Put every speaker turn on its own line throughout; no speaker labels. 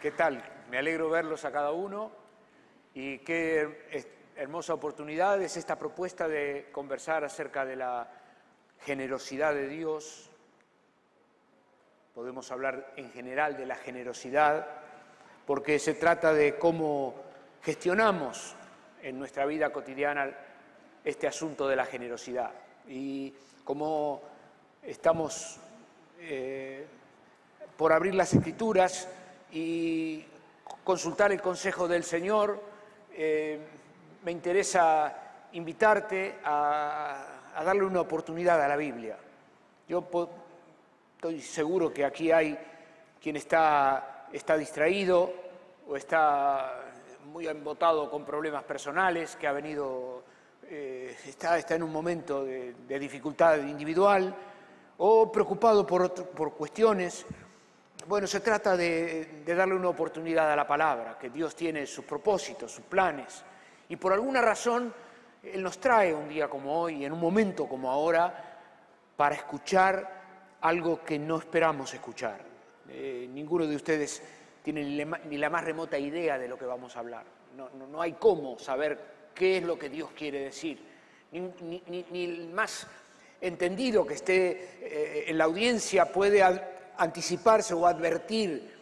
¿Qué tal? Me alegro verlos a cada uno y qué hermosa oportunidad es esta propuesta de conversar acerca de la generosidad de Dios. Podemos hablar en general de la generosidad porque se trata de cómo gestionamos en nuestra vida cotidiana este asunto de la generosidad y cómo estamos eh, por abrir las escrituras y consultar el consejo del Señor. Eh, me interesa invitarte a, darle una oportunidad a la Biblia. Yo estoy seguro que aquí hay quien está, está distraído o está muy embotado con problemas personales, que ha venido, eh, está, está en un momento de, de dificultad individual o preocupado por, por cuestiones bueno, se trata de, darle una oportunidad a la palabra, que Dios tiene sus propósitos, sus planes. Y por alguna razón, Él nos trae un día como hoy, en un momento como ahora, para escuchar algo que no esperamos escuchar. Eh, ninguno de ustedes tiene ni la más remota idea de lo que vamos a hablar. No, hay cómo saber qué es lo que Dios quiere decir. Ni, el más entendido que esté eh, en la audiencia puede anticiparse o advertir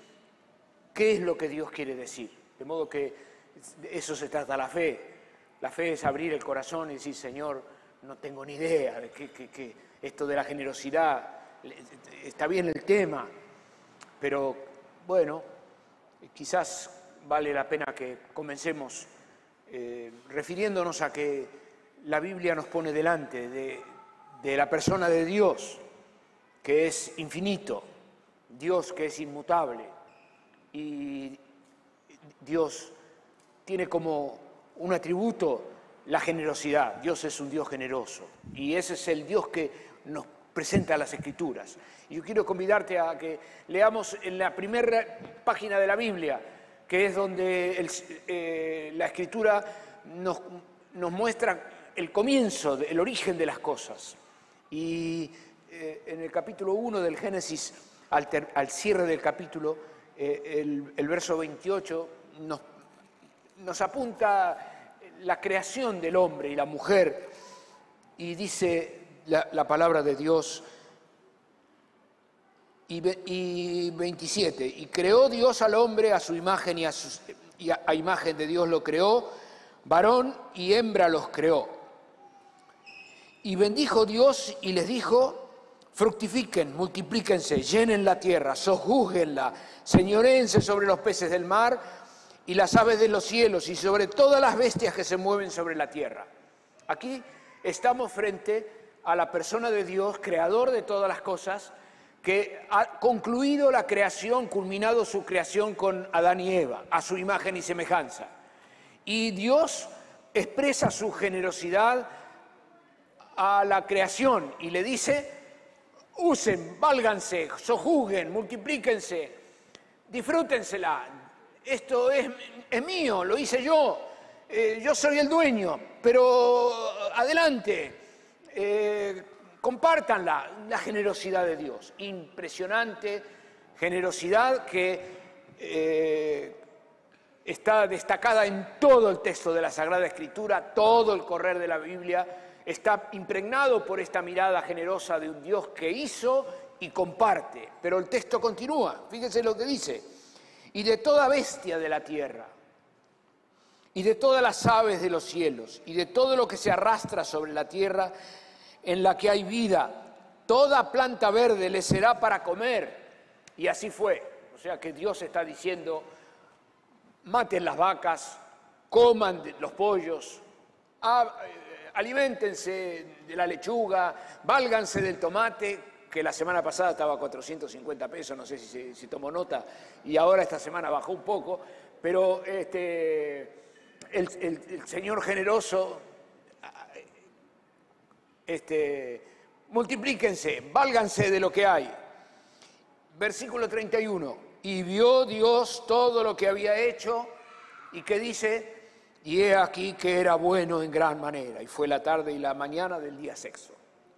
qué es lo que Dios quiere decir. De modo que eso se trata la fe. La fe es abrir el corazón y decir, Señor, no tengo ni idea de que, esto de la generosidad, está bien el tema, pero bueno, quizás vale la pena que comencemos eh, refiriéndonos a que la Biblia nos pone delante de la persona de Dios, que es infinito, Dios que es inmutable y Dios tiene como un atributo la generosidad. Dios es un Dios generoso y ese es el Dios que nos presenta las Escrituras. Y yo quiero convidarte a que leamos en la primera página de la Biblia, que es donde eh, la Escritura nos, muestra el comienzo, el origen de las cosas. Y eh, en el capítulo 1 del Génesis al, cierre del capítulo, eh, el, verso 28 nos, apunta la creación del hombre y la mujer y dice la, palabra de Dios y, 27, y creó Dios al hombre a su imagen y a, y a imagen de Dios lo creó, varón y hembra los creó. Y bendijo Dios y les dijo, fructifiquen, multiplíquense, llenen la tierra, sojúguenla, señorense sobre los peces del mar y las aves de los cielos y sobre todas las bestias que se mueven sobre la tierra. Aquí estamos frente a la persona de Dios, creador de todas las cosas, que ha concluido la creación, culminado su creación con Adán y Eva, a su imagen y semejanza. Y Dios expresa su generosidad a la creación y le dice, usen, válganse, sojuzguen, multiplíquense, disfrútensela. Esto es, mío, lo hice yo, eh, yo soy el dueño, pero adelante, eh, compártanla, la generosidad de Dios, impresionante generosidad que eh, está destacada en todo el texto de la Sagrada Escritura, todo el correr de la Biblia está impregnado por esta mirada generosa de un Dios que hizo y comparte. Pero el texto continúa, fíjense lo que dice, y de toda bestia de la tierra, y de todas las aves de los cielos, y de todo lo que se arrastra sobre la tierra en la que hay vida, toda planta verde le será para comer. Y así fue. O sea que Dios está diciendo, maten las vacas, coman los pollos, aliméntense de la lechuga, válganse del tomate, que la semana pasada estaba a 450 pesos, no sé si, si tomó nota, y ahora esta semana bajó un poco, pero este, el, Señor generoso, este, multiplíquense, válganse de lo que hay. Versículo 31, y vio Dios todo lo que había hecho, y que dice, y he aquí que era bueno en gran manera, y fue la tarde y la mañana del día sexto.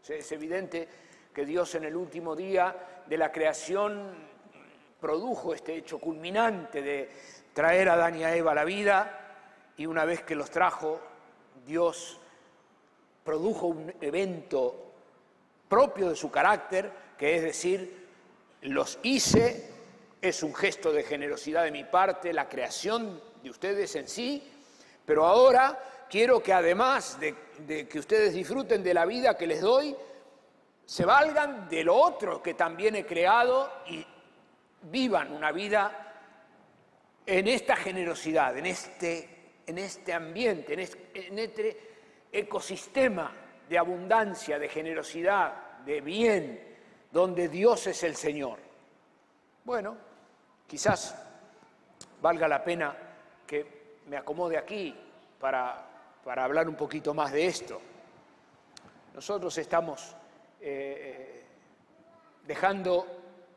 es evidente que Dios en el último día de la creación produjo este hecho culminante de traer a Adán y a Eva a la vida, y una vez que los trajo, Dios produjo un evento propio de su carácter, que es decir, los hice, es un gesto de generosidad de mi parte, la creación de ustedes en sí, pero ahora quiero que además de, que ustedes disfruten de la vida que les doy, se valgan de lo otro que también he creado y vivan una vida en esta generosidad, en este, en este ambiente, en este, ecosistema de abundancia, de generosidad, de bien, donde Dios es el Señor. Bueno, quizás valga la pena que me acomode aquí para, para hablar un poquito más de esto. Nosotros estamos eh, dejando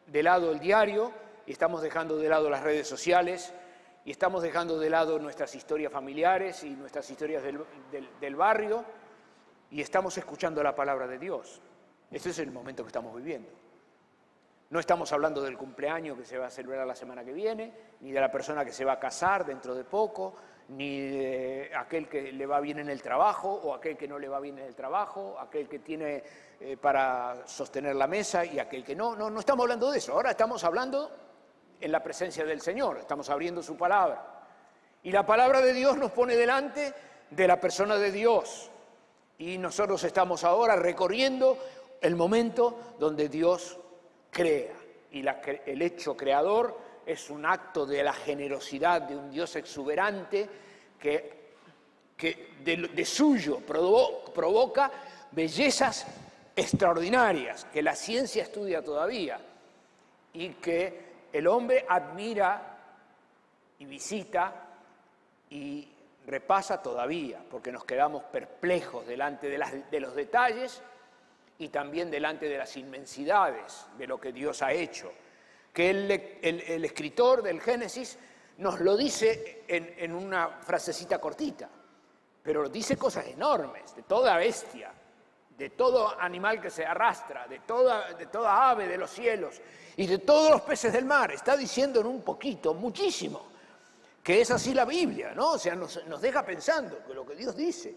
de lado el diario y estamos dejando de lado las redes sociales y estamos dejando de lado nuestras historias familiares y nuestras historias del, barrio y estamos escuchando la palabra de Dios. Este es el momento que estamos viviendo. No estamos hablando del cumpleaños que se va a celebrar la semana que viene, ni de la persona que se va a casar dentro de poco, ni de aquel que le va bien en el trabajo o aquel que no le va bien en el trabajo, aquel que tiene eh, para sostener la mesa y aquel que no. No, no estamos hablando de eso. Ahora estamos hablando en la presencia del Señor, estamos abriendo su palabra. Y la palabra de Dios nos pone delante de la persona de Dios. Y nosotros estamos ahora recorriendo el momento donde Dios crea. Y el hecho creador es un acto de la generosidad de un Dios exuberante que, de, suyo provoca bellezas extraordinarias que la ciencia estudia todavía y que el hombre admira y visita y repasa todavía, porque nos quedamos perplejos delante de, los detalles y también delante de las inmensidades de lo que Dios ha hecho. Que el, escritor del Génesis nos lo dice en, una frasecita cortita, pero dice cosas enormes, de toda bestia, de todo animal que se arrastra, de toda, de toda ave de los cielos y de todos los peces del mar. Está diciendo en un poquito, muchísimo, que es así la Biblia, ¿no? O sea, nos, nos deja pensando que lo que Dios dice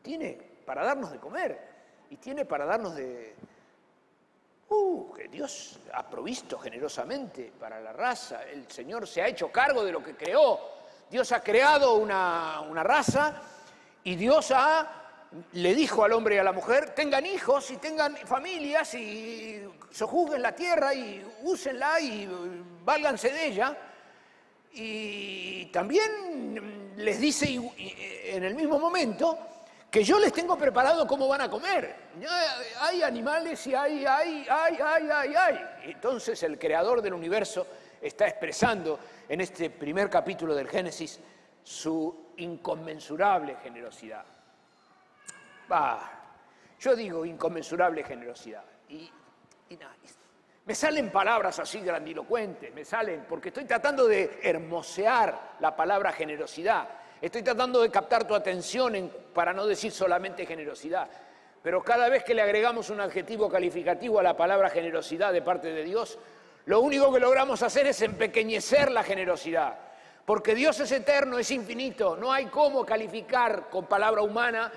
tiene para darnos de comer y tiene para darnos de... Uh, que Dios ha provisto generosamente para la raza. El Señor se ha hecho cargo de lo que creó. Dios ha creado una, una raza y Dios le dijo al hombre y a la mujer, tengan hijos y tengan familias y sojuzguen la tierra y úsenla y válganse de ella. Y también les dice en el mismo momento que yo les tengo preparado cómo van a comer. Hay animales y hay, hay, hay, hay, hay, hay. Entonces el creador del universo está expresando en este primer capítulo del Génesis su inconmensurable generosidad yo digo inconmensurable generosidad. Y, me salen palabras así grandilocuentes, me salen, porque estoy tratando de hermosear la palabra generosidad. Estoy tratando de captar tu atención para no decir solamente generosidad. Pero cada vez que le agregamos un adjetivo calificativo a la palabra generosidad de parte de Dios, lo único que logramos hacer es empequeñecer la generosidad. Porque Dios es eterno, es infinito, no hay cómo calificar con palabra humana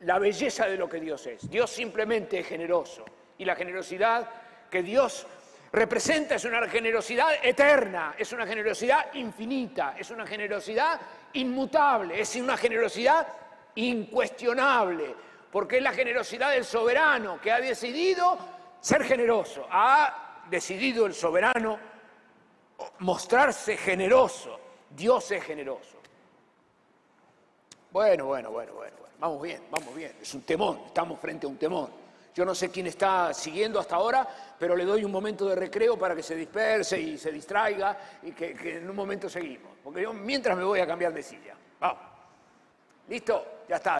la belleza de lo que Dios es. Dios simplemente es generoso y la generosidad que Dios representa es una generosidad eterna, es una generosidad infinita, es una generosidad inmutable, es una generosidad incuestionable, porque es la generosidad del soberano que ha decidido ser generoso, ha decidido el soberano mostrarse generoso, Dios es generoso. Bueno, bueno, bueno, bueno. Vamos bien, vamos bien. Es un temón, estamos frente a un temón. Yo no sé quién está siguiendo hasta ahora, pero le doy un momento de recreo para que se disperse y se distraiga y que, en un momento seguimos. Porque yo mientras me voy a cambiar de silla. Vamos. ¿Listo? Ya está,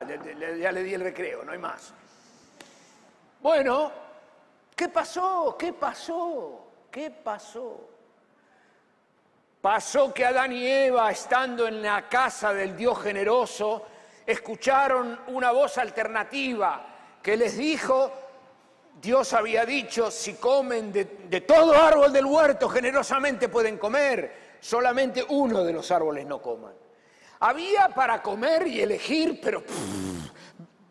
ya le di el recreo, no hay más. Bueno, ¿qué pasó? ¿Qué pasó? ¿Qué pasó? Pasó que Adán y Eva, estando en la casa del Dios generoso, escucharon una voz alternativa que les dijo, Dios había dicho, si comen de, todo árbol del huerto, generosamente pueden comer, solamente uno de los árboles no coman. Había para comer y elegir, pero,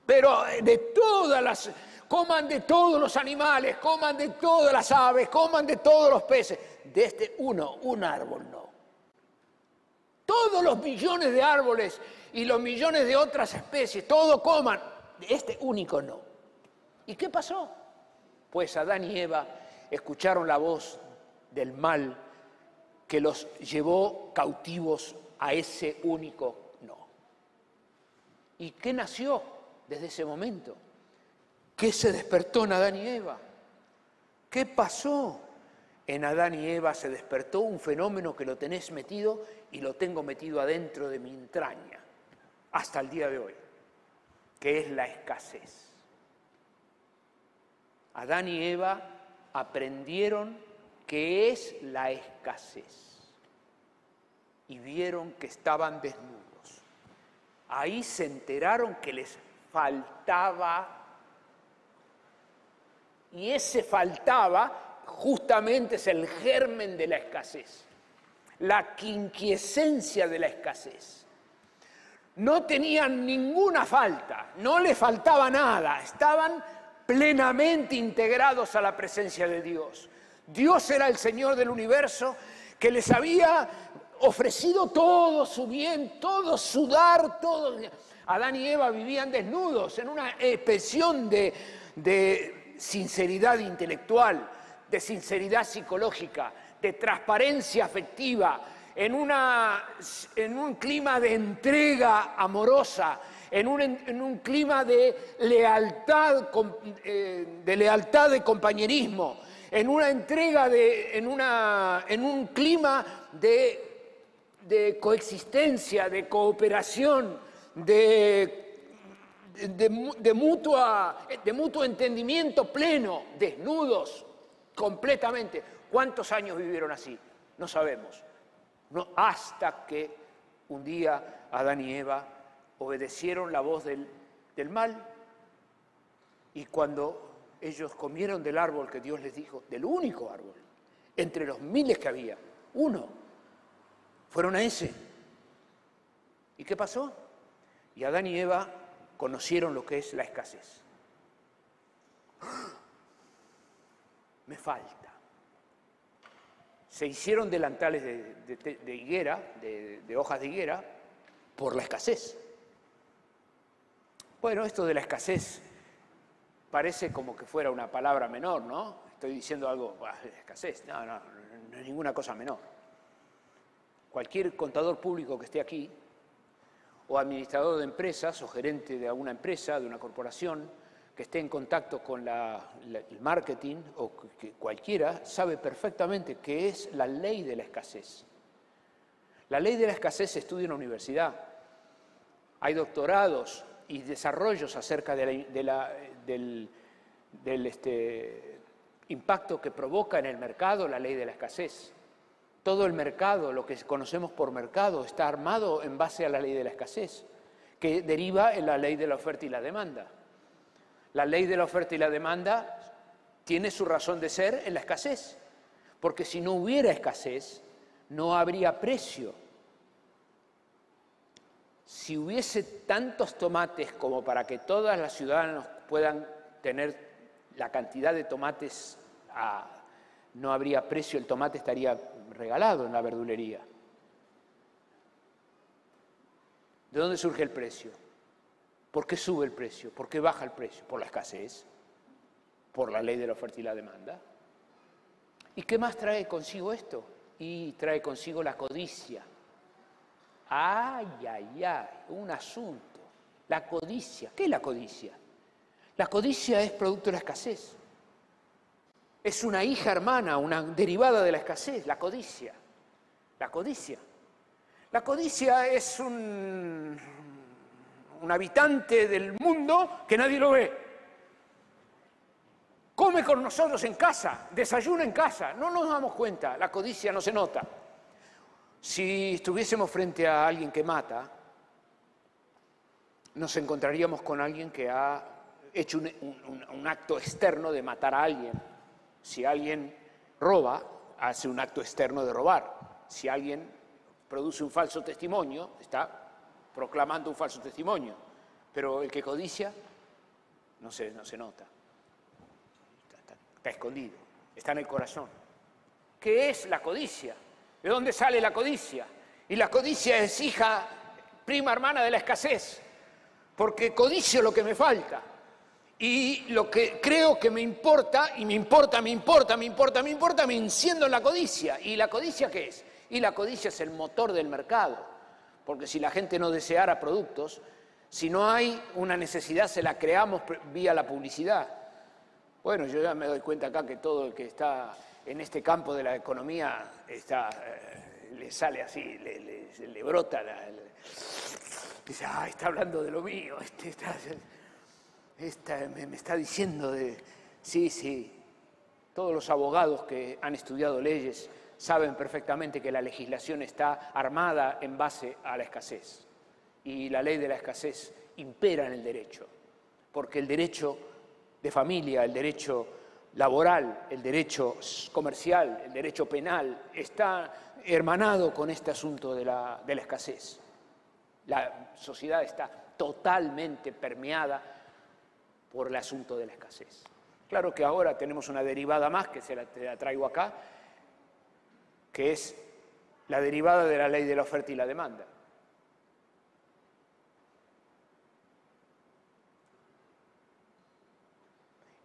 pero de todas las, coman de todos los animales, coman de todas las aves, coman de todos los peces. De este uno, un árbol no. Todos los millones de árboles y los millones de otras especies, todo coman. Este único no. ¿Y qué pasó? Pues Adán y Eva escucharon la voz del mal que los llevó cautivos a ese único no. ¿Y qué nació desde ese momento? ¿Qué se despertó en Adán y Eva? ¿Qué pasó? En Adán y Eva se despertó un fenómeno que lo tenés metido y lo tengo metido adentro de mi entraña hasta el día de hoy, que es la escasez. Adán y Eva aprendieron qué es la escasez y vieron que estaban desnudos. Ahí se enteraron que les faltaba y ese faltaba justamente es el germen de la escasez, la quinquiesencia de la escasez. No tenían ninguna falta, no les faltaba nada, estaban plenamente integrados a la presencia de Dios. Dios era el Señor del universo que les había ofrecido todo su bien, todo su dar, todo. Adán y Eva vivían desnudos en una expresión de sinceridad intelectual, de sinceridad psicológica, de transparencia afectiva, en, una, en un clima de entrega amorosa, en un, clima de lealtad, eh, de lealtad de compañerismo, en una entrega de, en, una, en un clima de, de coexistencia, de cooperación, de, de, mutua, de mutuo entendimiento pleno, desnudos, completamente. ¿Cuántos años vivieron así? No sabemos. No, hasta que un día Adán y Eva obedecieron la voz del, mal y cuando ellos comieron del árbol que Dios les dijo, del único árbol, entre los miles que había, uno, fueron a ese. ¿Y qué pasó? Y Adán y Eva conocieron lo que es la escasez. Me falta. Se hicieron delantales de, higuera, de hojas de higuera, por la escasez. Bueno, esto de la escasez parece como que fuera una palabra menor, ¿no? Estoy diciendo algo, escasez, no, no, no es ninguna cosa menor. Cualquier contador público que esté aquí, o administrador de empresas, o gerente de alguna empresa, de una corporación, que esté en contacto con el marketing, o que cualquiera, sabe perfectamente qué es la ley de la escasez. La ley de la escasez se estudia en la universidad. Hay doctorados y desarrollos acerca del, este, impacto que provoca en el mercado la ley de la escasez. Todo el mercado, lo que conocemos por mercado, está armado en base a la ley de la escasez, que deriva en la ley de la oferta y la demanda. La ley de la oferta y la demanda tiene su razón de ser en la escasez, porque si no hubiera escasez, no habría precio si hubiese tantos tomates como para que todas las ciudadanos puedan tener la cantidad de tomates, no habría precio, el tomate estaría regalado en la verdulería. ¿De dónde surge el precio? ¿Por qué sube el precio? ¿Por qué baja el precio? Por la escasez, por la ley de la oferta y la demanda. ¿Y qué más trae consigo esto? Y trae consigo la codicia. Ay, ay, ay, un asunto. La codicia. ¿Qué es la codicia? La codicia es producto de la escasez. Es una hija hermana, una derivada de la escasez, la codicia. La codicia. La codicia es un, un habitante del mundo que nadie lo ve. Come con nosotros en casa, desayuna en casa, no nos damos cuenta, la codicia no se nota. Si estuviésemos frente a alguien que mata, nos encontraríamos con alguien que ha hecho un, acto externo de matar a alguien. Si alguien roba, hace un acto externo de robar. Si alguien produce un falso testimonio, está proclamando un falso testimonio. Pero el que codicia no se, no se nota. está escondido, está en el corazón. ¿Qué es la codicia? ¿De dónde sale la codicia? Y la codicia es hija, prima hermana de la escasez, porque codicio lo que me falta. Y lo que creo que me importa, y me importa, me importa, me importa, me importa, me enciendo en la codicia. ¿Y la codicia qué es? Y la codicia es el motor del mercado, porque si la gente no deseara productos, si no hay una necesidad, se la creamos vía la publicidad. Bueno, yo ya me doy cuenta acá que todo el que está en este campo de la economía está, eh, le sale así, le, brota, dice, ah, está hablando de lo mío, este me, está diciendo de, sí, sí, todos los abogados que han estudiado leyes saben perfectamente que la legislación está armada en base a la escasez y la ley de la escasez impera en el derecho, porque el derecho de familia, el derecho laboral, el derecho comercial, el derecho penal, está hermanado con este asunto de la, escasez. La sociedad está totalmente permeada por el asunto de la escasez. Claro que ahora tenemos una derivada más, que se la, la traigo acá, que es la derivada de la ley de la oferta y la demanda.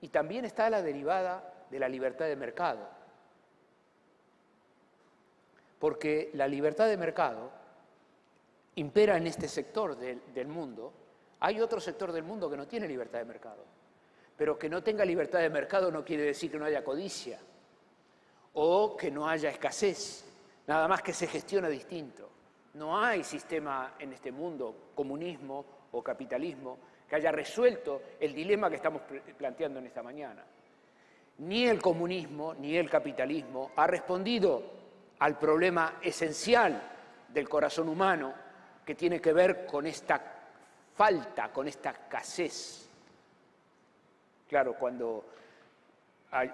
Y también está la derivada de la libertad de mercado. Porque la libertad de mercado impera en este sector del, mundo. Hay otro sector del mundo que no tiene libertad de mercado. Pero que no tenga libertad de mercado no quiere decir que no haya codicia o que no haya escasez. Nada más que se gestiona distinto. No hay sistema en este mundo, comunismo o capitalismo, que haya resuelto el dilema que estamos planteando en esta mañana. Ni el comunismo ni el capitalismo ha respondido al problema esencial del corazón humano que tiene que ver con esta falta, con esta escasez. Claro, cuando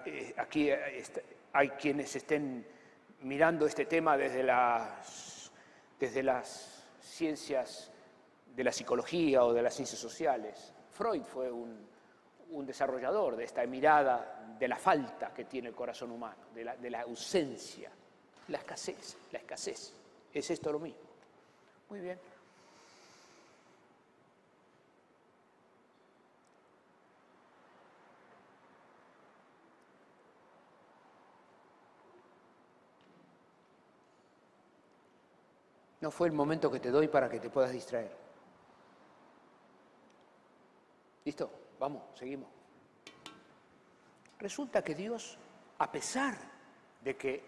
eh, aquí eh, hay quienes estén mirando este tema desde las, desde las ciencias de la psicología o de las ciencias sociales. Freud fue un, desarrollador de esta mirada de la falta que tiene el corazón humano, de la, de la ausencia, la escasez, la escasez. ¿Es esto lo mismo? Muy bien. No fue el momento que te doy para que te puedas distraer. ¿Listo? Vamos, seguimos. Resulta que Dios, a pesar de que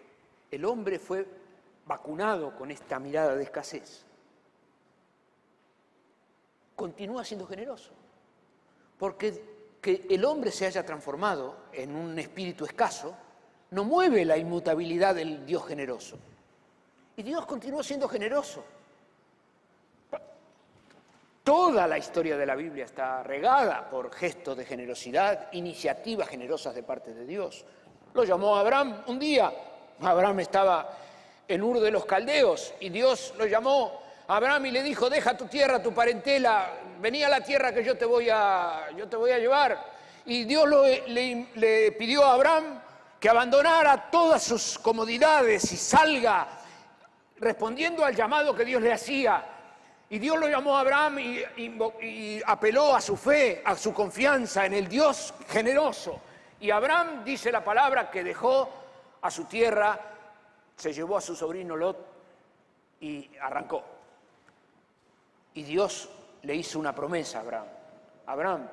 el hombre fue vacunado con esta mirada de escasez, continúa siendo generoso. Porque que el hombre se haya transformado en un espíritu escaso no mueve la inmutabilidad del Dios generoso. Y Dios continúa siendo generoso. Toda la historia de la Biblia está regada por gestos de generosidad, iniciativas generosas de parte de Dios. Lo llamó Abraham un día. Abraham estaba en Ur de los Caldeos y Dios lo llamó a Abraham y le dijo, deja tu tierra, tu parentela, vení a la tierra que yo te voy a, llevar. Y Dios le pidió a Abraham que abandonara todas sus comodidades y salga respondiendo al llamado que Dios le hacía y Dios lo llamó a Abraham y, apeló a su fe, a su confianza en el Dios generoso. Y Abraham dice la palabra que dejó a su tierra, se llevó a su sobrino Lot y arrancó. Y Dios le hizo una promesa a Abraham. Abraham,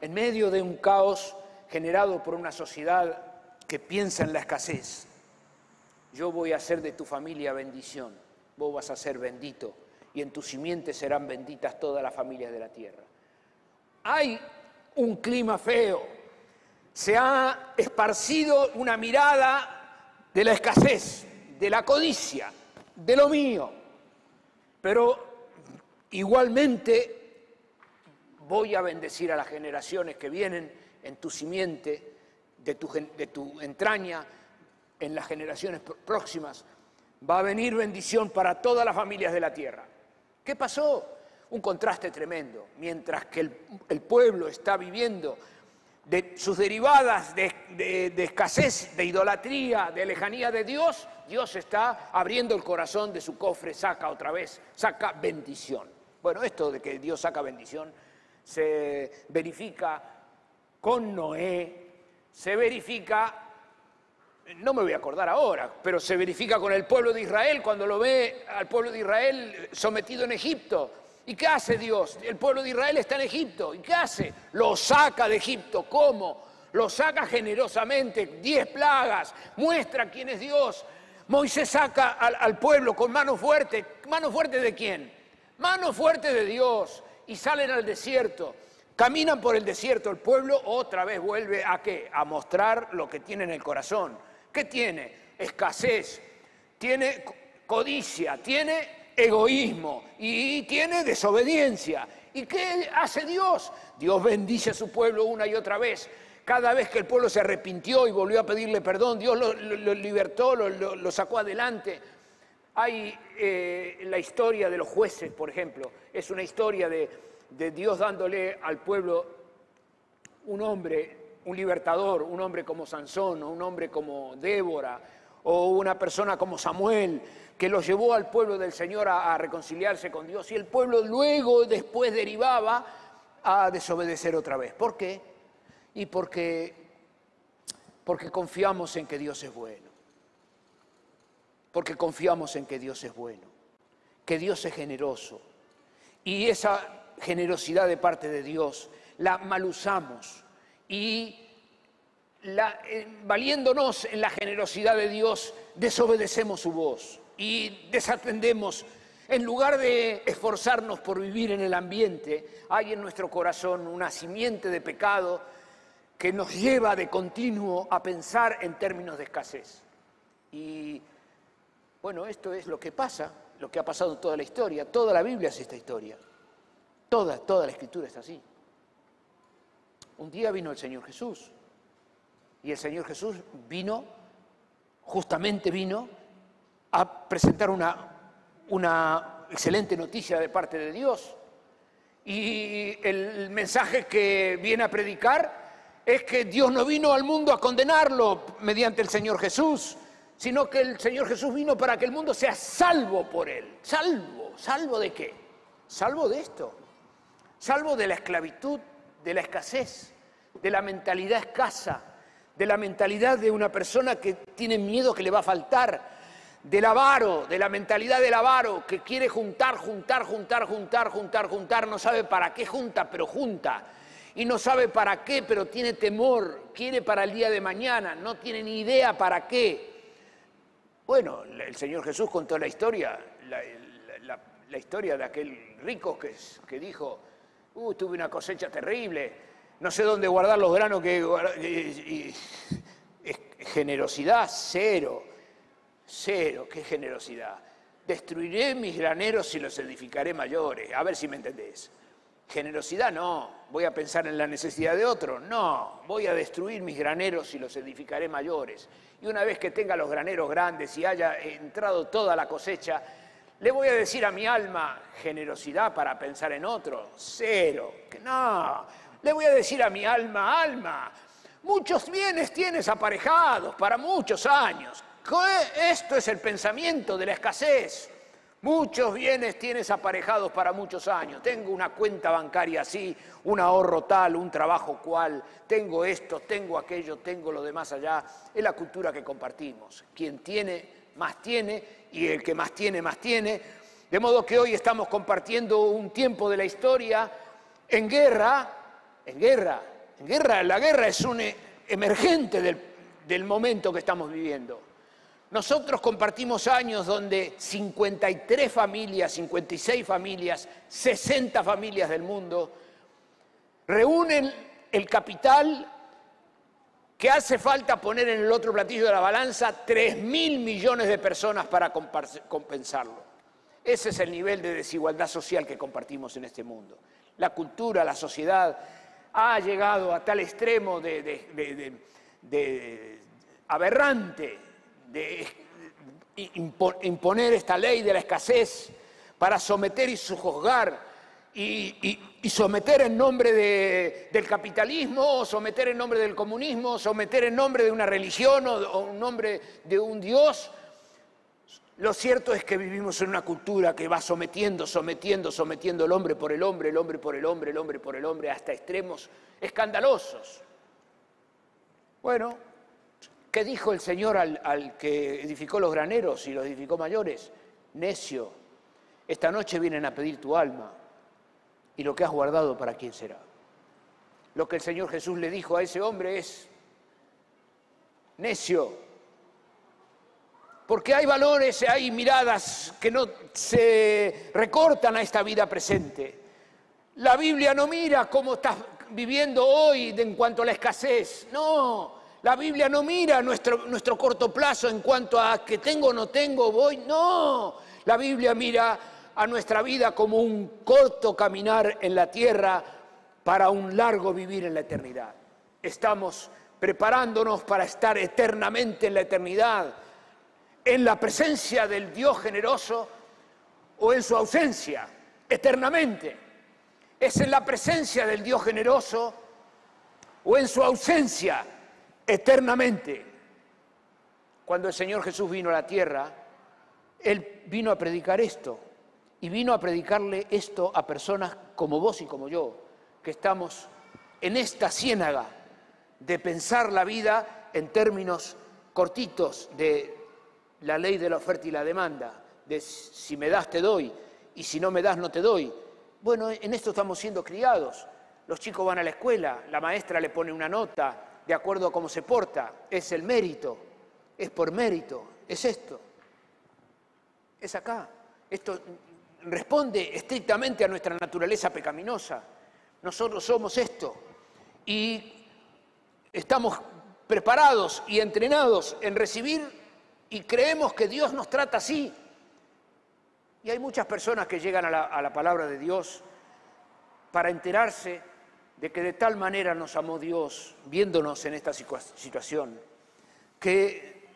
en medio de un caos generado por una sociedad que piensa en la escasez, yo voy a hacer de tu familia bendición, vos vas a ser bendito y en tu simiente serán benditas todas las familias de la tierra. Hay un clima feo, se ha esparcido una mirada de la escasez, de la codicia, de lo mío, pero igualmente voy a bendecir a las generaciones que vienen en tu simiente, de tu, de tu entraña, en las generaciones próximas. Va a venir bendición para todas las familias de la tierra. ¿Qué pasó? Un contraste tremendo. Mientras que el, pueblo está viviendo de sus derivadas de, escasez, de idolatría, de lejanía de Dios, Dios está abriendo el corazón de su cofre, saca otra vez, saca bendición. Bueno, esto de que Dios saca bendición se verifica con Noé, se verifica, no me voy a acordar ahora, pero se verifica con el pueblo de Israel cuando lo ve al pueblo de Israel sometido en Egipto. ¿Y qué hace Dios? El pueblo de Israel está en Egipto. ¿Y qué hace? Lo saca de Egipto. ¿Cómo? Lo saca generosamente, diez plagas, muestra quién es Dios. Moisés saca al, pueblo con mano fuerte. ¿Mano fuerte de quién? Mano fuerte de Dios. Y salen al desierto. Caminan por el desierto. El pueblo otra vez vuelve a qué? A mostrar lo que tiene en el corazón. ¿Qué tiene? Escasez. Tiene codicia. Tiene egoísmo y tiene desobediencia. ¿Y qué hace Dios? Dios bendice a su pueblo una y otra vez. Cada vez que el pueblo se arrepintió y volvió a pedirle perdón, Dios lo, libertó, lo, sacó adelante. Hay eh, la historia de los jueces, por ejemplo, es una historia de, de Dios dándole al pueblo un hombre, un libertador, un hombre como Sansón, o un hombre como Débora, o una persona como Samuel, que los llevó al pueblo del Señor a, reconciliarse con Dios y el pueblo luego después derivaba a desobedecer otra vez. ¿Por qué? Y porque, porque confiamos en que Dios es bueno. Porque confiamos en que Dios es bueno, que Dios es generoso. Y esa generosidad de parte de Dios la malusamos y eh, valiéndonos en la generosidad de Dios, desobedecemos su voz y desatendemos, en lugar de esforzarnos por vivir en el ambiente, hay en nuestro corazón una simiente de pecado que nos lleva de continuo a pensar en términos de escasez. Y bueno, esto es lo que pasa, lo que ha pasado toda la historia, toda la Biblia es esta historia, toda, toda la escritura es así. Un día vino el Señor Jesús y el Señor Jesús vino, justamente vino, a presentar una, una excelente noticia de parte de Dios. Y el mensaje que viene a predicar es que Dios no vino al mundo a condenarlo mediante el Señor Jesús, sino que el Señor Jesús vino para que el mundo sea salvo por Él. Salvo, salvo de qué? Salvo de esto. Salvo de la esclavitud, de la escasez, de la mentalidad escasa, de la mentalidad de una persona que tiene miedo que le va a faltar, del avaro, de la mentalidad del avaro, que quiere juntar, juntar, juntar, juntar, juntar, juntar, no sabe para qué junta, pero junta. Y no sabe para qué, pero tiene temor, quiere para el día de mañana, no tiene ni idea para qué. Bueno, el Señor Jesús contó la historia, la, historia de aquel rico que, que dijo, uh, tuve una cosecha terrible, no sé dónde guardar los granos que... generosidad cero Cero, qué generosidad. Destruiré mis graneros y los edificaré mayores. A ver si me entendés. Generosidad no, voy a pensar en la necesidad de otro, no, voy a destruir mis graneros y los edificaré mayores. Y una vez que tenga los graneros grandes y haya entrado toda la cosecha, le voy a decir a mi alma, generosidad para pensar en otro, cero, que no. Le voy a decir a mi alma, alma, muchos bienes tienes aparejados para muchos años, esto es el pensamiento de la escasez. Muchos bienes tienes aparejados para muchos años. Tengo una cuenta bancaria así, un ahorro tal, un trabajo cual. Tengo esto, tengo aquello, tengo lo demás allá. Es la cultura que compartimos. Quien tiene, más tiene, y el que más tiene, más tiene. De modo que hoy estamos compartiendo un tiempo de la historia en guerra, en guerra, en guerra. La guerra es un emergente del, del momento que estamos viviendo. Nosotros compartimos años donde 53 familias, 56 familias, 60 familias del mundo reúnen el capital que hace falta poner en el otro platillo de la balanza 3 mil millones de personas para compensarlo. Ese es el nivel de desigualdad social que compartimos en este mundo. La cultura, la sociedad ha llegado a tal extremo de, aberrante de imponer esta ley de la escasez para someter y sujuzgar y, someter en nombre del capitalismo, someter en nombre del comunismo, someter en nombre de una religión o, en nombre de un Dios. Lo cierto es que vivimos en una cultura que va sometiendo, sometiendo, sometiendo el hombre por el hombre, el hombre por el hombre, el hombre por el hombre, hasta extremos escandalosos. Bueno, ¿qué dijo el Señor al que edificó los graneros y los edificó mayores? Necio, esta noche vienen a pedir tu alma y lo que has guardado para quién será. Lo que el Señor Jesús le dijo a ese hombre es, necio, porque hay valores, hay miradas que no se recortan a esta vida presente. La Biblia no mira cómo estás viviendo hoy en cuanto a la escasez, no. La Biblia no mira nuestro, nuestro corto plazo en cuanto a que tengo o no tengo, voy, no. La Biblia mira a nuestra vida como un corto caminar en la tierra para un largo vivir en la eternidad. Estamos preparándonos para estar eternamente en la eternidad, en la presencia del Dios generoso o en su ausencia, eternamente. Es en la presencia del Dios generoso o en su ausencia, eternamente. Cuando el Señor Jesús vino a la tierra, Él vino a predicar esto y vino a predicarle esto a personas como vos y como yo, que estamos en esta ciénaga de pensar la vida en términos cortitos de la ley de la oferta y la demanda, de si me das te doy y si no me das no te doy. Bueno, en esto estamos siendo criados. Los chicos van a la escuela, la maestra le pone una nota de acuerdo a cómo se porta, es el mérito, es por mérito, es esto, es acá. Esto responde estrictamente a nuestra naturaleza pecaminosa. Nosotros somos esto y estamos preparados y entrenados en recibir y creemos que Dios nos trata así. Y hay muchas personas que llegan a la, palabra de Dios para enterarse de que de tal manera nos amó Dios, viéndonos en esta situación, que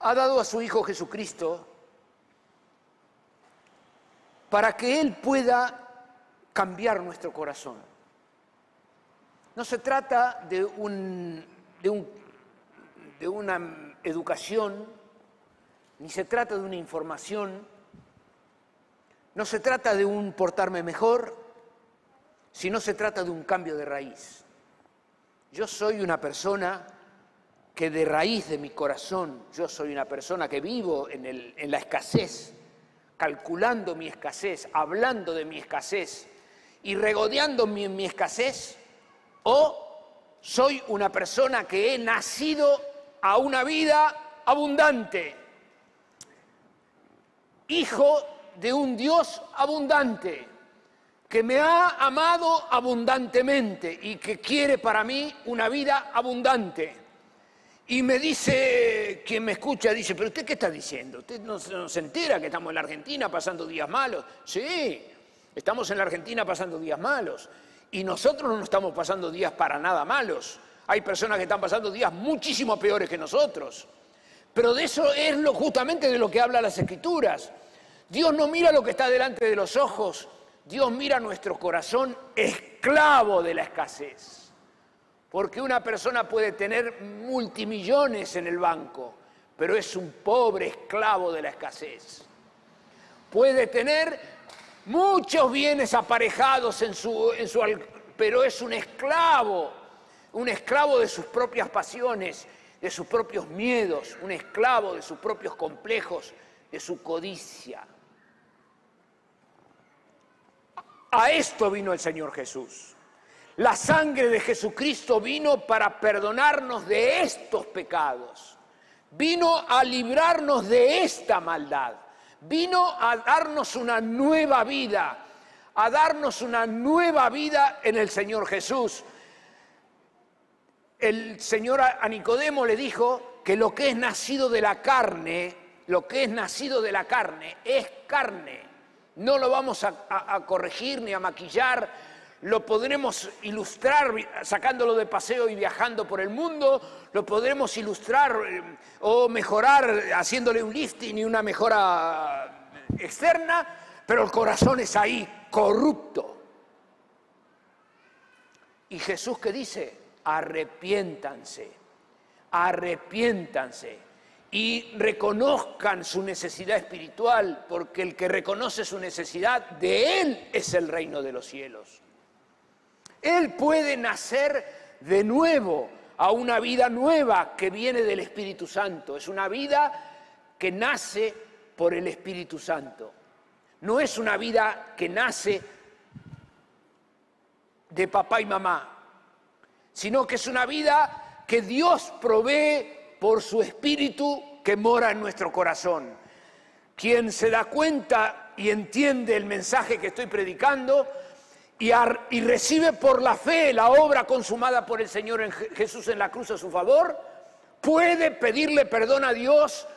ha dado a su Hijo Jesucristo para que Él pueda cambiar nuestro corazón. No se trata de, un, de, una educación, ni se trata de una información, no se trata de un portarme mejor, sino se trata de un cambio de raíz. Yo soy una persona que de raíz de mi corazón, yo soy una persona que vivo en la escasez, calculando mi escasez, hablando de mi escasez y regodeándome en mi escasez, o soy una persona que he nacido a una vida abundante, hijo de un Dios abundante, que me ha amado abundantemente y que quiere para mí una vida abundante. Y me dice, quien me escucha, dice, pero usted qué está diciendo? ¿Usted no, se entera que estamos en la Argentina pasando días malos? Sí, estamos en la Argentina pasando días malos. Y nosotros no estamos pasando días para nada malos. Hay personas que están pasando días muchísimo peores que nosotros. Pero de eso es lo, justamente de lo que habla las Escrituras. Dios no mira lo que está delante de los ojos, Dios mira nuestro corazón esclavo de la escasez. Porque una persona puede tener multimillones en el banco, pero es un pobre esclavo de la escasez. Puede tener muchos bienes aparejados en su, en su pero es un esclavo, un esclavo de sus propias pasiones, de sus propios miedos, un esclavo de sus propios complejos, de su codicia. A esto vino el Señor Jesús. La sangre de Jesucristo vino para perdonarnos de estos pecados. Vino a librarnos de esta maldad. Vino a darnos una nueva vida, a darnos una nueva vida en el Señor Jesús. El Señor a Nicodemo le dijo que lo que es nacido de la carne, lo que es nacido de la carne es carne No lo vamos a, corregir ni a maquillar, lo podremos ilustrar sacándolo de paseo y viajando por el mundo, lo podremos ilustrar eh, o mejorar haciéndole un lifting y una mejora externa, pero el corazón es ahí, corrupto. Y Jesús que dice, arrepiéntanse, arrepiéntanse y reconozcan su necesidad espiritual, porque el que reconoce su necesidad, de Él es el reino de los cielos. Él puede nacer de nuevo a una vida nueva que viene del Espíritu Santo. Es una vida que nace por el Espíritu Santo. No es una vida que nace de papá y mamá, sino que es una vida que Dios provee por su espíritu que mora en nuestro corazón. Quien se da cuenta y entiende el mensaje que estoy predicando y, recibe por la fe la obra consumada por el Señor en Jesús en la cruz a su favor, puede pedirle perdón a Dios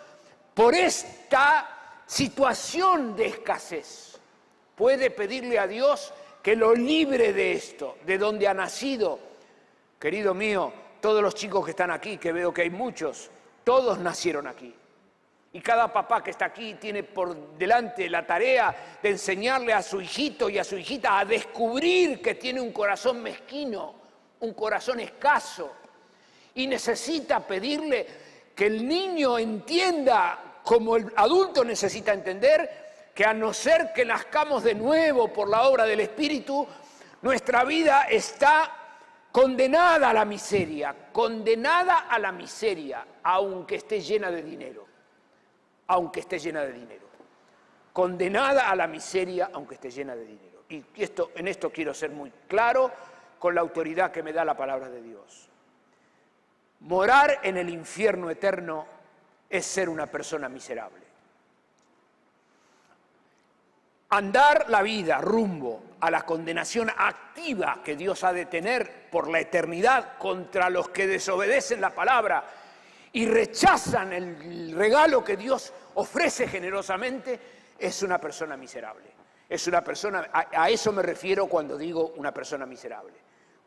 por esta situación de escasez. Puede pedirle a Dios que lo libre de esto, de donde ha nacido. Querido mío, todos los chicos que están aquí, que veo que hay muchos, todos nacieron aquí. Y cada papá que está aquí tiene por delante la tarea de enseñarle a su hijito y a su hijita a descubrir que tiene un corazón mezquino, un corazón escaso. Y necesita pedirle que el niño entienda, como el adulto necesita entender, que a no ser que nazcamos de nuevo por la obra del Espíritu, nuestra vida está condenada a la miseria, condenada a la miseria, aunque esté llena de dinero, aunque esté llena de dinero, condenada a la miseria, aunque esté llena de dinero. Y esto, en esto quiero ser muy claro con la autoridad que me da la palabra de Dios. Morar en el infierno eterno es ser una persona miserable. andar la vida rumbo a la condenación activa que Dios ha de tener por la eternidad contra los que desobedecen la palabra y rechazan el regalo que Dios ofrece generosamente, es una persona miserable. Es una persona, a, eso me refiero cuando digo una persona miserable.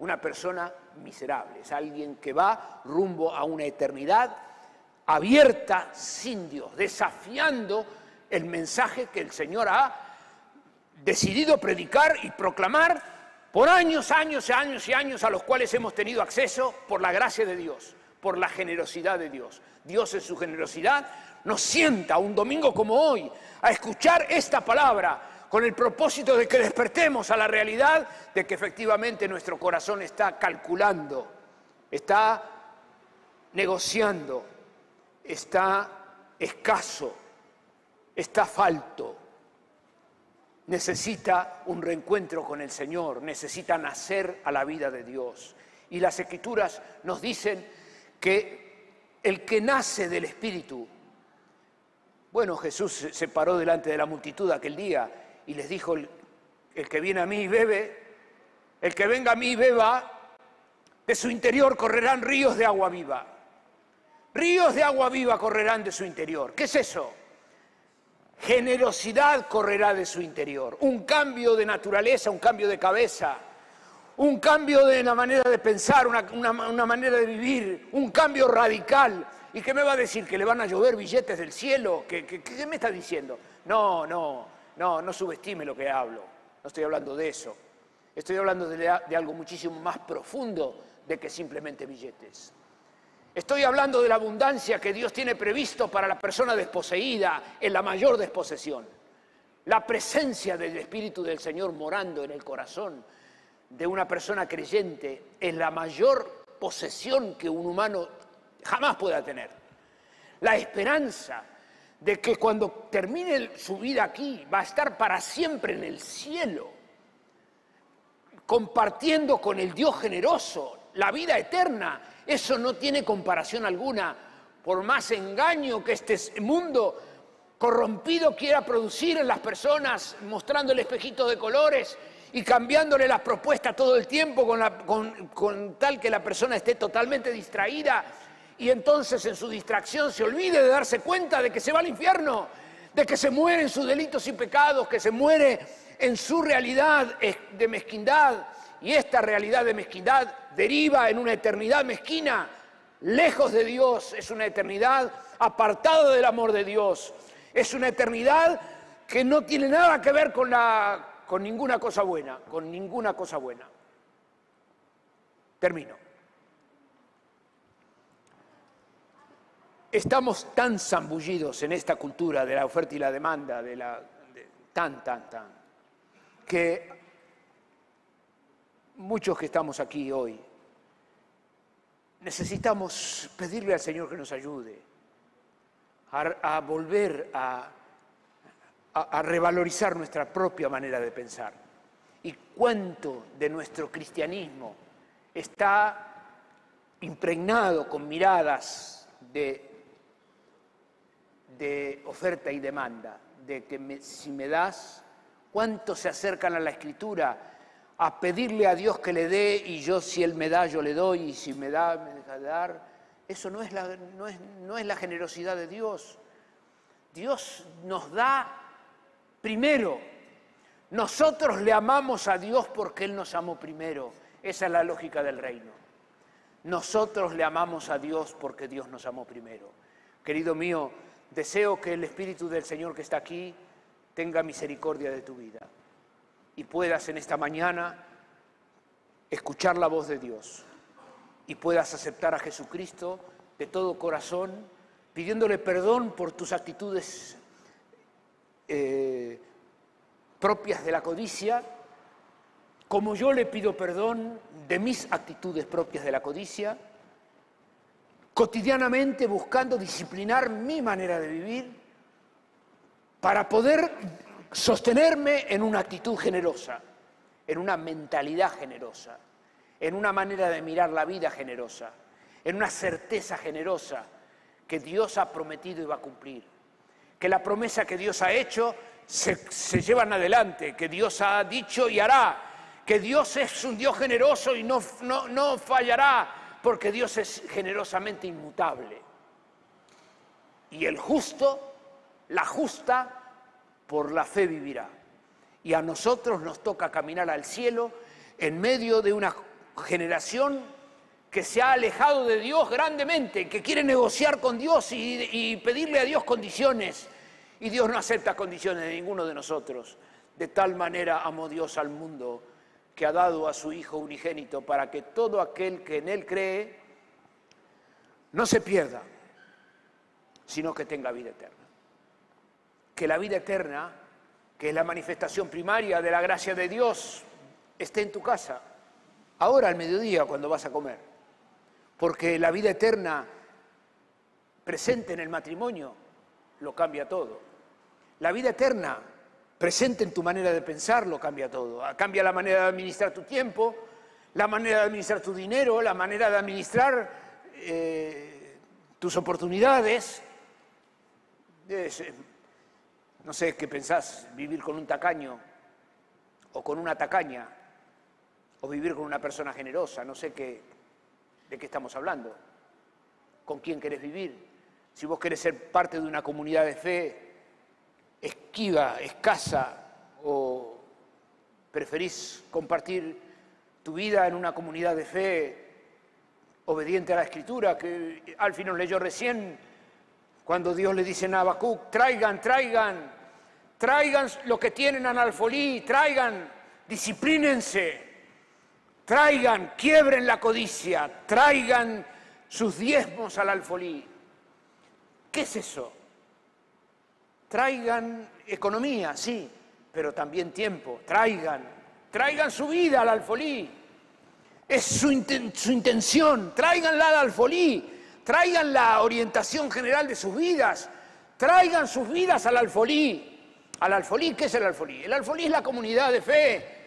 Una persona miserable es alguien que va rumbo a una eternidad abierta sin Dios, desafiando el mensaje que el Señor ha decidido predicar y proclamar por años, años y años y años a los cuales hemos tenido acceso por la gracia de Dios, por la generosidad de Dios. Dios en su generosidad nos sienta un domingo como hoy a escuchar esta palabra con el propósito de que despertemos a la realidad de que efectivamente nuestro corazón está calculando, está negociando, está escaso, está falto necesita un reencuentro con el Señor, necesita nacer a la vida de Dios. Y las escrituras nos dicen que el que nace del Espíritu, bueno, Jesús se paró delante de la multitud aquel día y les dijo, el, que viene a mí y bebe, el que venga a mí y beba, de su interior correrán ríos de agua viva. Ríos de agua viva correrán de su interior. ¿Qué es eso? Generosidad correrá de su interior. Un cambio de naturaleza, un cambio de cabeza, un cambio de la manera de pensar, una, manera de vivir, un cambio radical. ¿Y qué me va a decir? ¿Que le van a llover billetes del cielo? ¿Qué, qué me está diciendo? No, no, no, no subestime lo que hablo. No estoy hablando de eso. Estoy hablando de algo muchísimo más profundo de que simplemente billetes. Estoy hablando de la abundancia que Dios tiene previsto para la persona desposeída en la mayor desposesión. La presencia del Espíritu del Señor morando en el corazón de una persona creyente es la mayor posesión que un humano jamás pueda tener. La esperanza de que cuando termine su vida aquí va a estar para siempre en el cielo, compartiendo con el Dios generoso la vida eterna eso no tiene comparación alguna. Por más engaño que este mundo corrompido quiera producir en las personas, mostrando el espejito de colores y cambiándole las propuestas todo el tiempo con, tal que la persona esté totalmente distraída y entonces en su distracción se olvide de darse cuenta de que se va al infierno, de que se muere en sus delitos y pecados, que se muere en su realidad de mezquindad, y esta realidad de mezquindad deriva en una eternidad mezquina, lejos de Dios, es una eternidad apartada del amor de Dios, es una eternidad que no tiene nada que ver con, la, con ninguna cosa buena, con ninguna cosa buena. Termino. Estamos tan zambullidos en esta cultura de la oferta y la demanda, de la, tan, tan, tan, que muchos que estamos aquí hoy necesitamos pedirle al Señor que nos ayude a, volver a, a revalorizar nuestra propia manera de pensar. Y cuánto de nuestro cristianismo está impregnado con miradas de de oferta y demanda, de que si me das, cuántos se acercan a la escritura a pedirle a Dios que le dé y yo si Él me da, yo le doy y si me da, me deja de dar. Eso no es no es, no es la generosidad de Dios. Dios nos da primero. Nosotros le amamos a Dios porque Él nos amó primero. Esa es la lógica del reino. Nosotros le amamos a Dios porque Dios nos amó primero. Querido mío, Deseo que el Espíritu del Señor que está aquí tenga misericordia de tu vida y puedas en esta mañana escuchar la voz de Dios y puedas aceptar a Jesucristo de todo corazón, pidiéndole perdón por tus actitudes eh, propias de la codicia, como yo le pido perdón de mis actitudes propias de la codicia, cotidianamente buscando disciplinar mi manera de vivir para poder sostenerme en una actitud generosa, en una mentalidad generosa, en una manera de mirar la vida generosa, en una certeza generosa que Dios ha prometido y va a cumplir, que la promesa que Dios ha hecho se, se llevan adelante, que Dios ha dicho y hará, que Dios es un Dios generoso y no, no, no fallará, porque Dios es generosamente inmutable. Y el justo, la justa, por la fe vivirá. Y a nosotros nos toca caminar al cielo en medio de una generación que se ha alejado de Dios grandemente, que quiere negociar con Dios y, pedirle a Dios condiciones. Y Dios no acepta condiciones de ninguno de nosotros. De tal manera amó Dios al mundo que ha dado a su Hijo unigénito para que todo aquel que en Él cree no se pierda, sino que tenga vida eterna. Que la vida eterna, que es la manifestación primaria de la gracia de Dios, esté en tu casa, ahora al mediodía cuando vas a comer. Porque la vida eterna presente en el matrimonio lo cambia todo. La vida eterna presente en tu manera de pensar lo cambia todo. Cambia la manera de administrar tu tiempo, la manera de administrar tu dinero, la manera de administrar eh, tus oportunidades. Eh, no sé qué pensás, vivir con un tacaño o con una tacaña o vivir con una persona generosa, no sé qué, de qué estamos hablando, con quién querés vivir. Si vos querés ser parte de una comunidad de fe, esquiva, escasa, o preferís compartir tu vida en una comunidad de fe obediente a la Escritura, que Alfie nos leyó recién, cuando Dios le dice a Habacuc, traigan, traigan, traigan lo que tienen analfolí, traigan, disciplínense, traigan, quiebren la codicia, traigan sus diezmos al alfolí. ¿Qué es eso? Traigan economía, sí, pero también tiempo. Traigan, traigan su vida al alfolí. Es su, intención. Traiganla al alfolí. Traigan la orientación general de sus vidas. Traigan sus vidas al alfolí. Al alfolí, ¿qué es el alfolí? El alfolí es la comunidad de fe.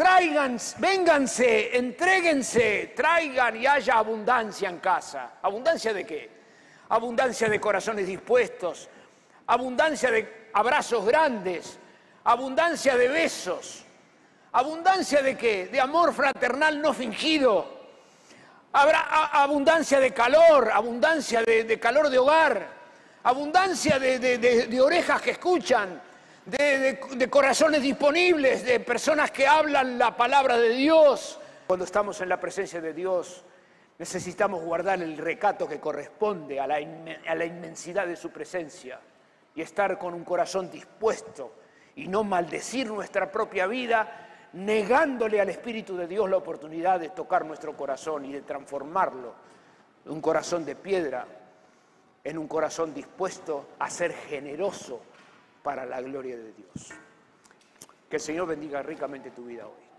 Traigan, vénganse, entréguense, traigan y haya abundancia en casa. ¿Abundancia de qué? Abundancia de corazones dispuestos, abundancia de abrazos grandes, abundancia de besos, abundancia de qué? De amor fraternal no fingido, Habrá abundancia de calor, abundancia de, calor de hogar, abundancia de, orejas que escuchan, de, corazones disponibles, de personas que hablan la palabra de Dios. Cuando estamos en la presencia de Dios, necesitamos guardar el recato que corresponde a la, a la inmensidad de su presencia y estar con un corazón dispuesto y no maldecir nuestra propia vida, negándole al Espíritu de Dios la oportunidad de tocar nuestro corazón y de transformarlo de un corazón de piedra en un corazón dispuesto a ser generoso para la gloria de Dios. Que el Señor bendiga ricamente tu vida hoy.